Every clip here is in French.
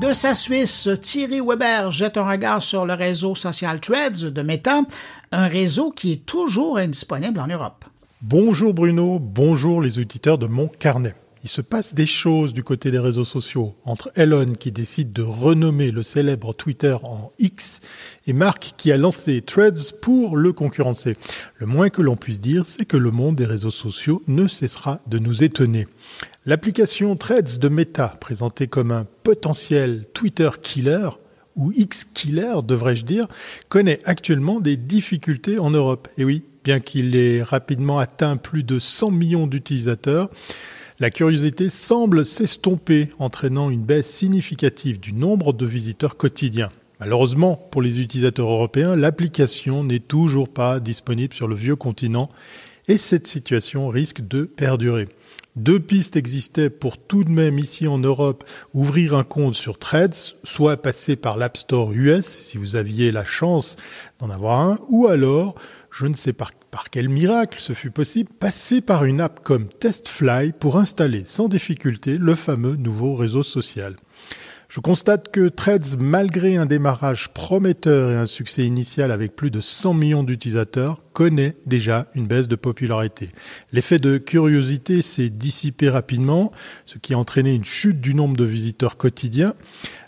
De sa Suisse, Thierry Weber jette un regard sur le réseau social Threads de Meta, un réseau qui est toujours indisponible en Europe. Bonjour Bruno, bonjour les auditeurs de mon carnet. Il se passe des choses du côté des réseaux sociaux entre Elon qui décide de renommer le célèbre Twitter en X et Mark qui a lancé Threads pour le concurrencer. Le moins que l'on puisse dire, c'est que le monde des réseaux sociaux ne cessera de nous étonner. L'application Threads de Meta, présentée comme un potentiel Twitter killer, ou X-killer devrais-je dire, connaît actuellement des difficultés en Europe. Et oui, bien qu'il ait rapidement atteint plus de 100 millions d'utilisateurs, la curiosité semble s'estomper, entraînant une baisse significative du nombre de visiteurs quotidiens. Malheureusement, pour les utilisateurs européens, l'application n'est toujours pas disponible sur le vieux continent et cette situation risque de perdurer. Deux pistes existaient pour tout de même ici en Europe ouvrir un compte sur Threads, soit passer par l'App Store US si vous aviez la chance d'en avoir un, ou alors, je ne sais pas par quel miracle ce fut possible, passer par une app comme TestFly pour installer sans difficulté le fameux nouveau réseau social? Je constate que Threads, malgré un démarrage prometteur et un succès initial avec plus de 100 millions d'utilisateurs, connaît déjà une baisse de popularité. L'effet de curiosité s'est dissipé rapidement, ce qui a entraîné une chute du nombre de visiteurs quotidiens.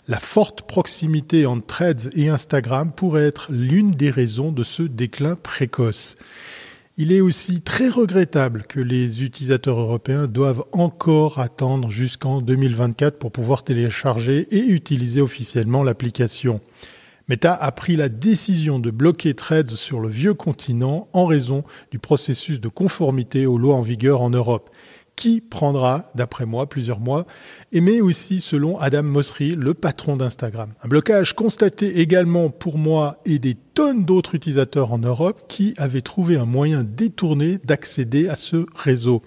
La forte proximité entre Threads et Instagram pourrait être l'une des raisons de ce déclin précoce. Il est aussi très regrettable que les utilisateurs européens doivent encore attendre jusqu'en 2024 pour pouvoir télécharger et utiliser officiellement l'application. Meta a pris la décision de bloquer Threads sur le vieux continent en raison du processus de conformité aux lois en vigueur en Europe qui prendra, d'après moi, plusieurs mois, et mais aussi selon Adam Mosseri, le patron d'Instagram. Un blocage constaté également pour moi et des tonnes d'autres utilisateurs en Europe qui avaient trouvé un moyen détourné d'accéder à ce réseau.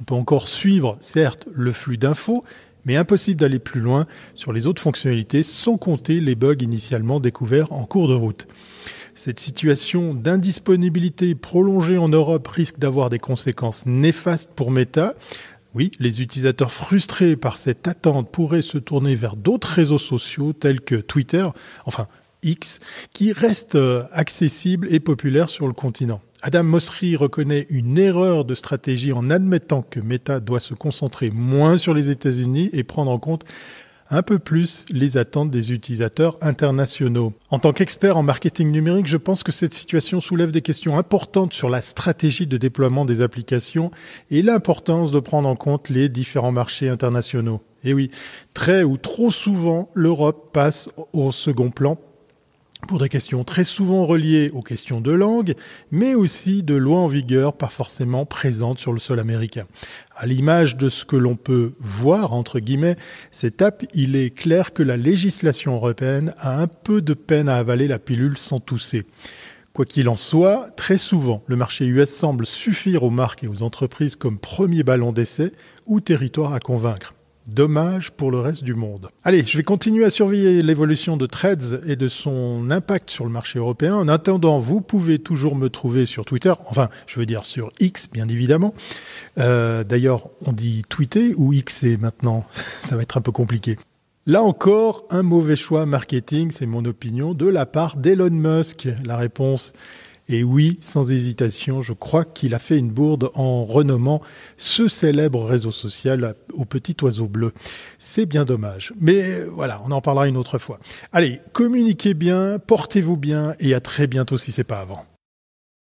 On peut encore suivre, certes, le flux d'infos, mais impossible d'aller plus loin sur les autres fonctionnalités sans compter les bugs initialement découverts en cours de route. Cette situation d'indisponibilité prolongée en Europe risque d'avoir des conséquences néfastes pour Meta. Oui, les utilisateurs frustrés par cette attente pourraient se tourner vers d'autres réseaux sociaux tels que Twitter, enfin X, qui restent euh, accessibles et populaires sur le continent. Adam Mosseri reconnaît une erreur de stratégie en admettant que Meta doit se concentrer moins sur les États-Unis et prendre en compte un peu plus les attentes des utilisateurs internationaux. En tant qu'expert en marketing numérique, je pense que cette situation soulève des questions importantes sur la stratégie de déploiement des applications et l'importance de prendre en compte les différents marchés internationaux. Et oui, très ou trop souvent, l'Europe passe au second plan pour des questions très souvent reliées aux questions de langue, mais aussi de lois en vigueur pas forcément présentes sur le sol américain. À l'image de ce que l'on peut voir, entre guillemets, cette app, il est clair que la législation européenne a un peu de peine à avaler la pilule sans tousser. Quoi qu'il en soit, très souvent, le marché US semble suffire aux marques et aux entreprises comme premier ballon d'essai ou territoire à convaincre. Dommage pour le reste du monde. Allez, je vais continuer à surveiller l'évolution de Threads et de son impact sur le marché européen. En attendant, vous pouvez toujours me trouver sur Twitter, enfin, je veux dire sur X, bien évidemment. Euh, d'ailleurs, on dit tweeter ou Xer maintenant, ça va être un peu compliqué. Là encore, un mauvais choix marketing, c'est mon opinion, de la part d'Elon Musk. La réponse et oui, sans hésitation, je crois qu'il a fait une bourde en renommant ce célèbre réseau social au petit oiseau bleu. C'est bien dommage. Mais voilà, on en parlera une autre fois. Allez, communiquez bien, portez-vous bien et à très bientôt si c'est pas avant.